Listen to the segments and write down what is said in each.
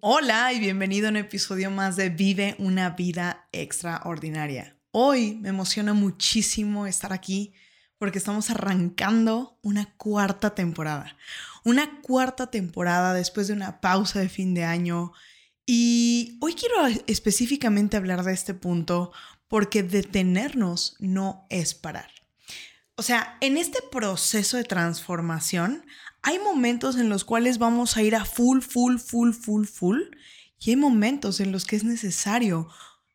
Hola y bienvenido a un episodio más de Vive una vida extraordinaria. Hoy me emociona muchísimo estar aquí porque estamos arrancando una cuarta temporada. Una cuarta temporada después de una pausa de fin de año. Y hoy quiero específicamente hablar de este punto porque detenernos no es parar. O sea, en este proceso de transformación hay momentos en los cuales vamos a ir a full, full, full, full, full. Y hay momentos en los que es necesario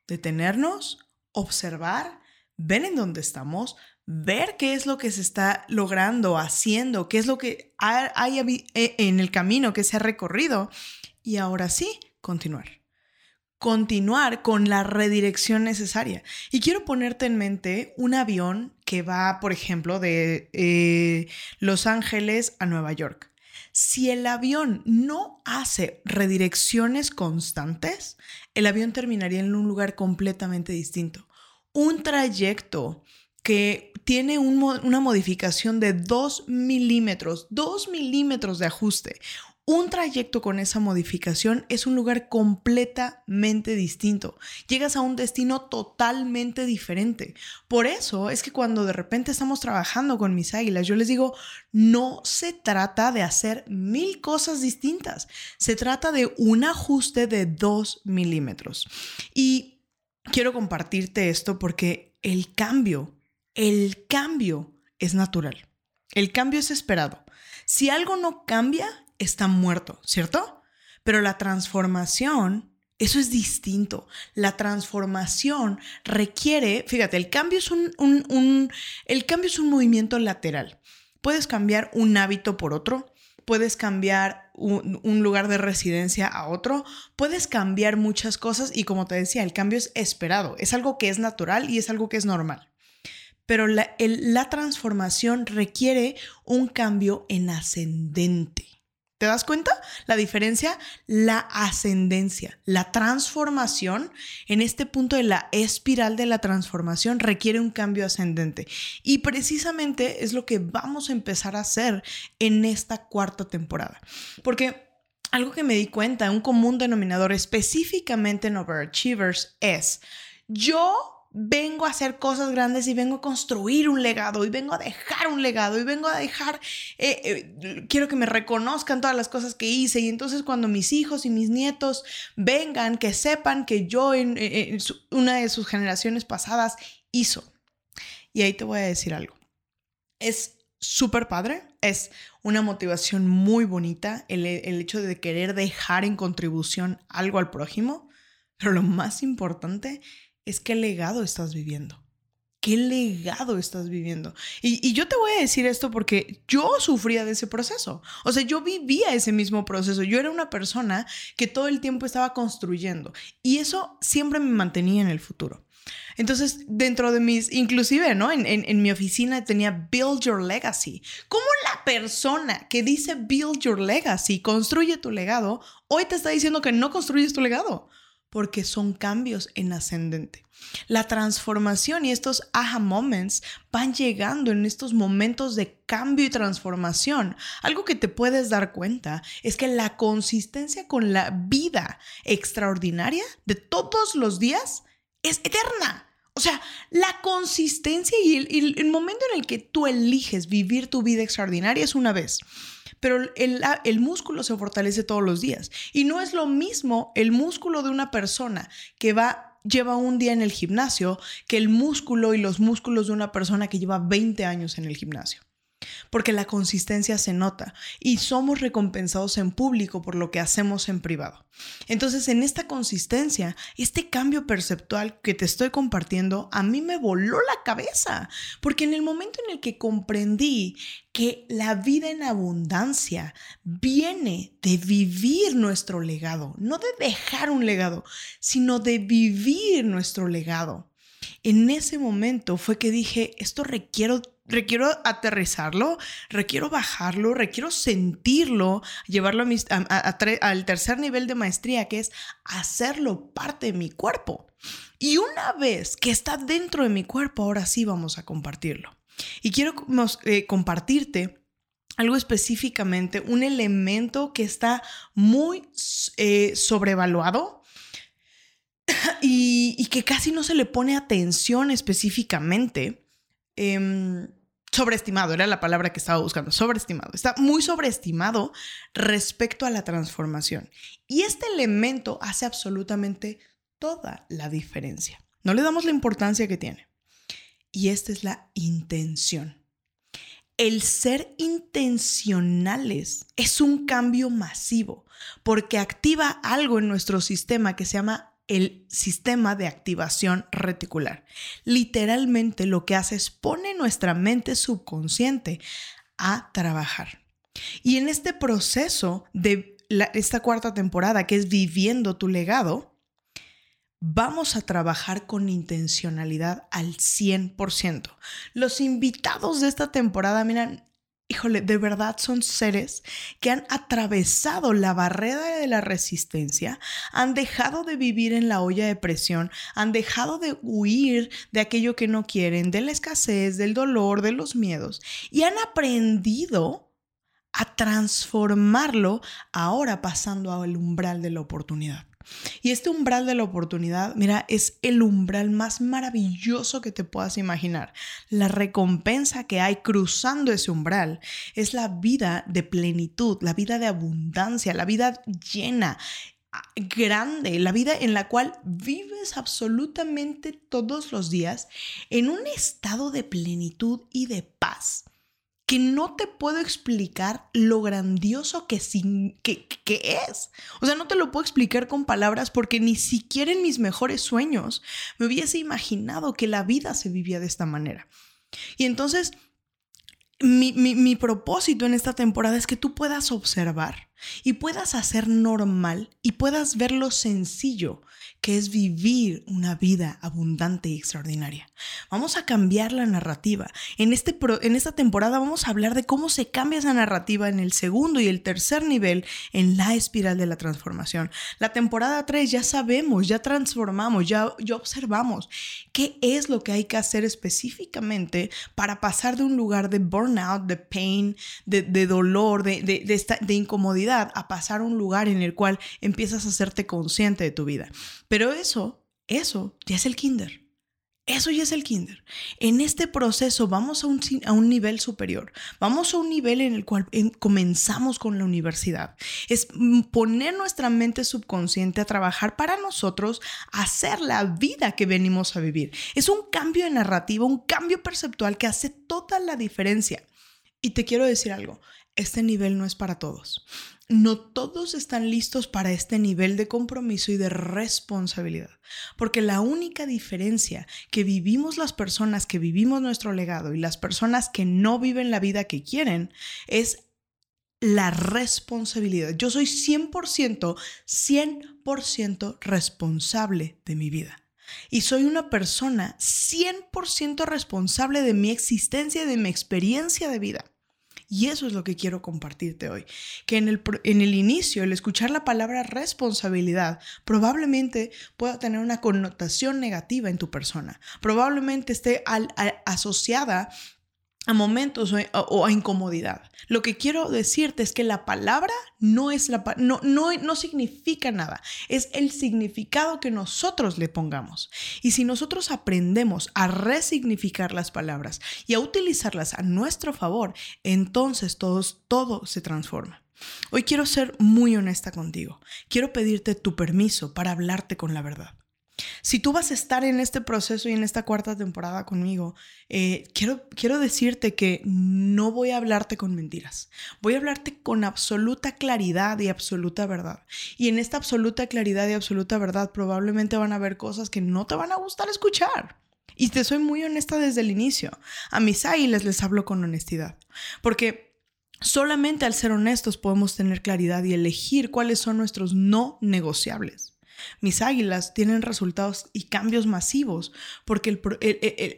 detenernos, observar, ver en dónde estamos, ver qué es lo que se está logrando, haciendo, qué es lo que hay e, en el camino que se ha recorrido. Y ahora sí, continuar continuar con la redirección necesaria. Y quiero ponerte en mente un avión que va, por ejemplo, de eh, Los Ángeles a Nueva York. Si el avión no hace redirecciones constantes, el avión terminaría en un lugar completamente distinto. Un trayecto que tiene una modificación de 2 milímetros, 2 milímetros de ajuste, un trayecto con esa modificación es un lugar completamente distinto. Llegas a un destino totalmente diferente. Por eso es que cuando de repente estamos trabajando con mis águilas, yo les digo, no se trata de hacer mil cosas distintas. Se trata de un ajuste de dos milímetros. Y quiero compartirte esto porque el cambio, el cambio es natural. El cambio es esperado. Si algo no cambia, está muerto, ¿cierto? Pero la transformación, eso es distinto. La transformación requiere, fíjate, el cambio es un, el cambio es un movimiento lateral. Puedes cambiar un hábito por otro, puedes cambiar un, lugar de residencia a otro, puedes cambiar muchas cosas y como te decía, el cambio es esperado, es algo que es natural y es algo que es normal. Pero la, la transformación requiere un cambio en ascendente. ¿Te das cuenta? La diferencia, la ascendencia, la transformación, en este punto de la espiral de la transformación requiere un cambio ascendente. Y precisamente es lo que vamos a empezar a hacer en esta cuarta temporada. Porque algo que me di cuenta, un común denominador específicamente en Overachievers es, yo vengo a hacer cosas grandes y vengo a construir un legado y vengo a dejar un legado y vengo a dejar, eh, eh, quiero que me reconozcan todas las cosas que hice y entonces cuando mis hijos y mis nietos vengan, que sepan que yo en, una de sus generaciones pasadas hizo. Y ahí te voy a decir algo. Es súper padre, es una motivación muy bonita el, el hecho de querer dejar en contribución algo al prójimo, pero lo más importante es qué legado estás viviendo. ¿Qué legado estás viviendo? Y, yo te voy a decir esto porque yo sufría de ese proceso. O sea, yo vivía ese mismo proceso. Yo era una persona que todo el tiempo estaba construyendo y eso siempre me mantenía en el futuro. Entonces, dentro de mis, inclusive, ¿no? En, en, mi oficina tenía Build Your Legacy. ¿Cómo la persona que dice Build Your Legacy, construye tu legado, hoy te está diciendo que no construyes tu legado? Porque son cambios en ascendente. La transformación y estos aha moments van llegando en estos momentos de cambio y transformación. Algo que te puedes dar cuenta es que la consistencia con la vida extraordinaria de todos los días es eterna. O sea, la consistencia y el, momento en el que tú eliges vivir tu vida extraordinaria es una vez pero el, músculo se fortalece todos los días. Y no es lo mismo el músculo de una persona que va lleva un día en el gimnasio que el músculo y los músculos de una persona que lleva 20 años en el gimnasio. Porque la consistencia se nota y somos recompensados en público por lo que hacemos en privado. Entonces, en esta consistencia, este cambio perceptual que te estoy compartiendo, a mí me voló la cabeza, porque en el momento en el que comprendí que la vida en abundancia viene de vivir nuestro legado, no de dejar un legado, sino de vivir nuestro legado. En ese momento fue que dije, esto requiero requiero aterrizarlo, requiero bajarlo, requiero sentirlo, llevarlo al tercer nivel de maestría, que es hacerlo parte de mi cuerpo. Y una vez que está dentro de mi cuerpo, ahora sí vamos a compartirlo. Y quiero eh, compartirte algo específicamente, un elemento que está muy eh, sobrevaluado y, que casi no se le pone atención específicamente Em, sobreestimado, era la palabra que estaba buscando, sobreestimado. Está muy sobreestimado respecto a la transformación. Y este elemento hace absolutamente toda la diferencia. No le damos la importancia que tiene. Y esta es la intención. El ser intencionales es un cambio masivo porque activa algo en nuestro sistema que se llama el sistema de activación reticular. Literalmente lo que hace es pone nuestra mente subconsciente a trabajar. Y en este proceso de esta cuarta temporada, que es viviendo tu legado, vamos a trabajar con intencionalidad al 100%. Los invitados de esta temporada, miran, híjole, de verdad son seres que han atravesado la barrera de la resistencia, han dejado de vivir en la olla de presión, han dejado de huir de aquello que no quieren, de la escasez, del dolor, de los miedos, y han aprendido a transformarlo ahora pasando al umbral de la oportunidad. Y este umbral de la oportunidad, mira, es el umbral más maravilloso que te puedas imaginar. La recompensa que hay cruzando ese umbral es la vida de plenitud, la vida de abundancia, la vida llena, grande, la vida en la cual vives absolutamente todos los días en un estado de plenitud y de paz que no te puedo explicar lo grandioso que, que, que, es. O sea, no te lo puedo explicar con palabras porque ni siquiera en mis mejores sueños me hubiese imaginado que la vida se vivía de esta manera. Y entonces, mi, mi, mi propósito en esta temporada es que tú puedas observar y puedas hacer normal y puedas ver lo sencillo que es vivir una vida abundante y extraordinaria. Vamos a cambiar la narrativa. En, este en esta temporada vamos a hablar de cómo se cambia esa narrativa en el segundo y el tercer nivel en la espiral de la transformación. La temporada 3 ya sabemos, ya transformamos, ya, ya observamos qué es lo que hay que hacer específicamente para pasar de un lugar de burnout, de pain, de, dolor, de, de, de incomodidad, a pasar a un lugar en el cual empiezas a hacerte consciente de tu vida. Pero eso, eso ya es el kinder. Eso ya es el kinder. En este proceso vamos a un, a un, nivel superior, vamos a un nivel en el cual comenzamos con la universidad. Es poner nuestra mente subconsciente a trabajar para nosotros, hacer la vida que venimos a vivir. Es un cambio de narrativa, un cambio perceptual que hace toda la diferencia. Y te quiero decir algo, este nivel no es para todos no todos están listos para este nivel de compromiso y de responsabilidad. Porque la única diferencia que vivimos las personas que vivimos nuestro legado y las personas que no viven la vida que quieren es la responsabilidad. Yo soy 100%, 100% responsable de mi vida. Y soy una persona 100% responsable de mi existencia y de mi experiencia de vida. Y eso es lo que quiero compartirte hoy. Que en el, en el inicio, el escuchar la palabra responsabilidad probablemente pueda tener una connotación negativa en tu persona. Probablemente esté asociada a momentos o, a incomodidad. Lo que quiero decirte es que la palabra no es la no, no, no significa nada, es el significado que nosotros le pongamos. Y si nosotros aprendemos a resignificar las palabras y a utilizarlas a nuestro favor, entonces todos, todo se transforma. Hoy quiero ser muy honesta contigo. Quiero pedirte tu permiso para hablarte con la verdad. Si tú vas a estar en este proceso y en esta cuarta temporada conmigo, eh, quiero, quiero decirte que no voy a hablarte con mentiras. Voy a hablarte con absoluta claridad y absoluta verdad. Y en esta absoluta claridad y absoluta verdad probablemente van a haber cosas que no te van a gustar escuchar. Y te soy muy honesta desde el inicio. A mis les hablo con honestidad. Porque solamente al ser honestos podemos tener claridad y elegir cuáles son nuestros no negociables. Mis águilas tienen resultados y cambios masivos porque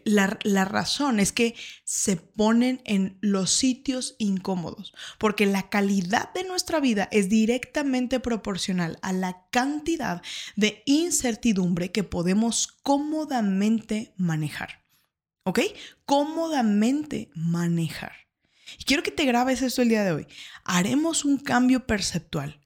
la, la razón es que se ponen en los sitios incómodos, porque la calidad de nuestra vida es directamente proporcional a la cantidad de incertidumbre que podemos cómodamente manejar. ¿Ok? Cómodamente manejar. Y quiero que te grabes esto el día de hoy. Haremos un cambio perceptual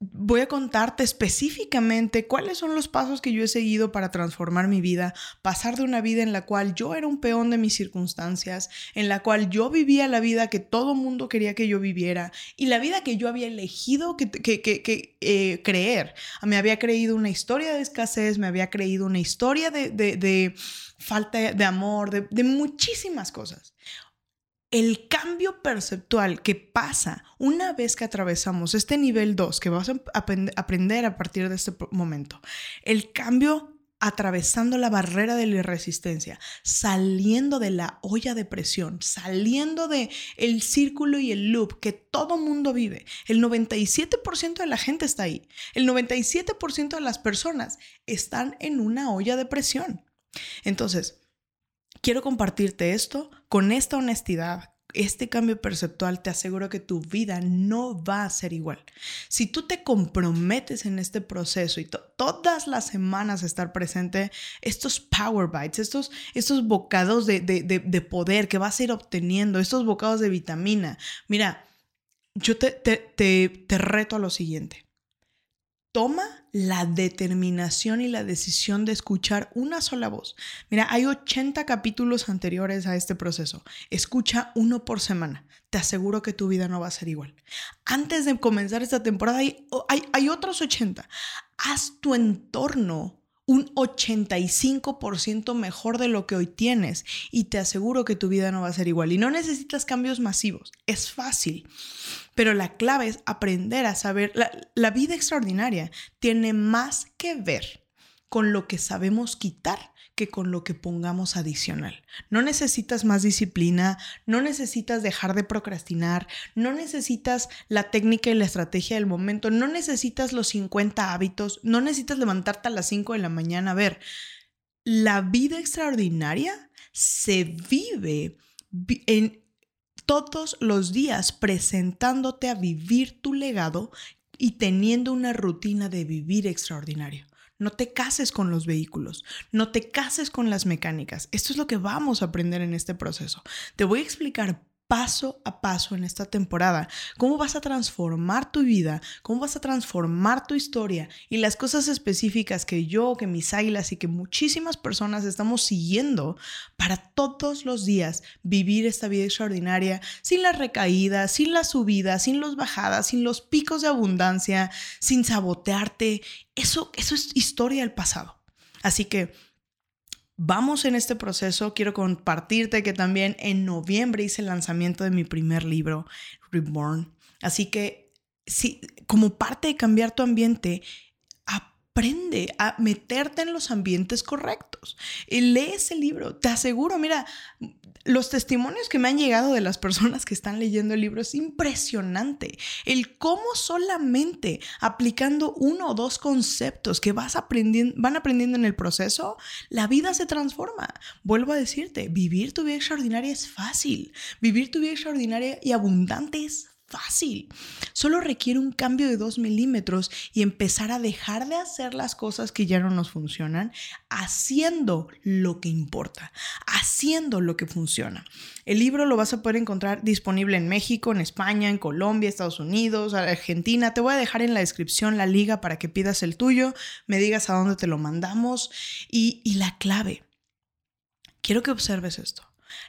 voy a contarte específicamente cuáles son los pasos que yo he seguido para transformar mi vida, pasar de una vida en la cual yo era un peón de mis circunstancias, en la cual yo vivía la vida que todo mundo quería que yo viviera y la vida que yo había elegido que, eh, creer. Me había creído una historia de escasez, me había creído una historia de falta de amor, de muchísimas cosas el cambio perceptual que pasa una vez que atravesamos este nivel 2, que vas a aprender a partir de este momento, el cambio atravesando la barrera de la resistencia, saliendo de la olla de presión, saliendo de el círculo y el loop que todo mundo vive. El 97% de la gente está ahí. El 97% de las personas están en una olla de presión. Entonces, quiero compartirte esto con esta honestidad, este cambio perceptual, te aseguro que tu vida no va a ser igual. Si tú te comprometes en este proceso y todas las semanas estar presente, estos power bites, estos, estos bocados de, de, poder que vas a ir obteniendo, estos bocados de vitamina, mira, yo te, te, te reto a lo siguiente. Toma la determinación y la decisión de escuchar una sola voz. Mira, hay 80 capítulos anteriores a este proceso. Escucha uno por semana. Te aseguro que tu vida no va a ser igual. Antes de comenzar esta temporada hay, hay, hay otros 80. Haz tu entorno un 85% mejor de lo que hoy tienes y te aseguro que tu vida no va a ser igual. Y no necesitas cambios masivos, es fácil. Pero la clave es aprender a saber, la, la vida extraordinaria tiene más que ver con lo que sabemos quitar que con lo que pongamos adicional. No necesitas más disciplina, no necesitas dejar de procrastinar, no necesitas la técnica y la estrategia del momento, no necesitas los 50 hábitos, no necesitas levantarte a las 5 de la mañana. A ver, la vida extraordinaria se vive en todos los días presentándote a vivir tu legado y teniendo una rutina de vivir extraordinario. No te cases con los vehículos, no te cases con las mecánicas. Esto es lo que vamos a aprender en este proceso. Te voy a explicar paso a paso en esta temporada, cómo vas a transformar tu vida, cómo vas a transformar tu historia y las cosas específicas que yo, que mis águilas y que muchísimas personas estamos siguiendo para todos los días vivir esta vida extraordinaria sin las recaídas, sin las subidas, sin las bajadas, sin los picos de abundancia, sin sabotearte. Eso, eso es historia del pasado. Así que Vamos en este proceso. Quiero compartirte que también en noviembre hice el lanzamiento de mi primer libro, Reborn. Así que, si, como parte de cambiar tu ambiente, aprende a meterte en los ambientes correctos. Lee ese libro. Te aseguro, mira, los testimonios que me han llegado de las personas que están leyendo el libro es impresionante. El cómo solamente aplicando uno o dos conceptos que vas aprendiendo, van aprendiendo en el proceso, la vida se transforma. Vuelvo a decirte, vivir tu vida extraordinaria es fácil. Vivir tu vida extraordinaria y abundante es fácil. Solo requiere un cambio de 2 milímetros y empezar a dejar de hacer las cosas que ya no nos funcionan, haciendo lo que importa, haciendo lo que funciona. El libro lo vas a poder encontrar disponible en México, en España, en Colombia, Estados Unidos, Argentina. Te voy a dejar en la descripción la liga para que pidas el tuyo, me digas a dónde te lo mandamos y, y la clave. Quiero que observes esto.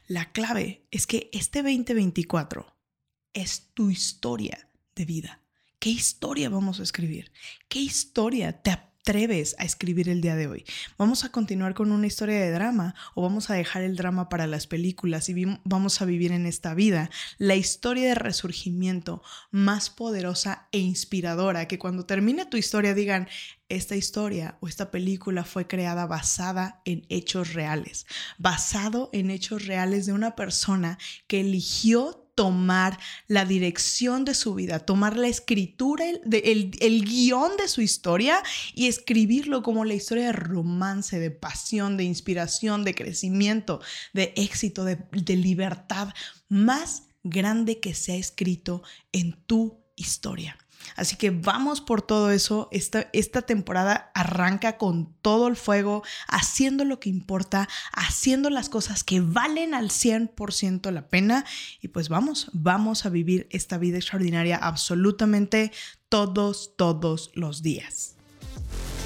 La clave es que este 2024 es tu historia de vida. ¿Qué historia vamos a escribir? ¿Qué historia te, atreves a escribir el día de hoy? ¿Vamos a continuar con una historia de drama o vamos a dejar el drama para las películas y vamos a vivir en esta vida la historia de resurgimiento más poderosa e inspiradora? Que cuando termine tu historia digan, esta historia o esta película fue creada basada en hechos reales, basado en hechos reales de una persona que eligió tomar la dirección de su vida, tomar la escritura, el, guion de su historia y escribirlo como la historia de romance, de pasión, de inspiración, de crecimiento, de éxito, de, de libertad más grande que se ha escrito en tu historia. Así que vamos por todo eso. Esta, esta temporada arranca con todo el fuego, haciendo lo que importa, haciendo las cosas que valen al 100% la pena. Y pues vamos, vamos a vivir esta vida extraordinaria absolutamente todos, todos los días.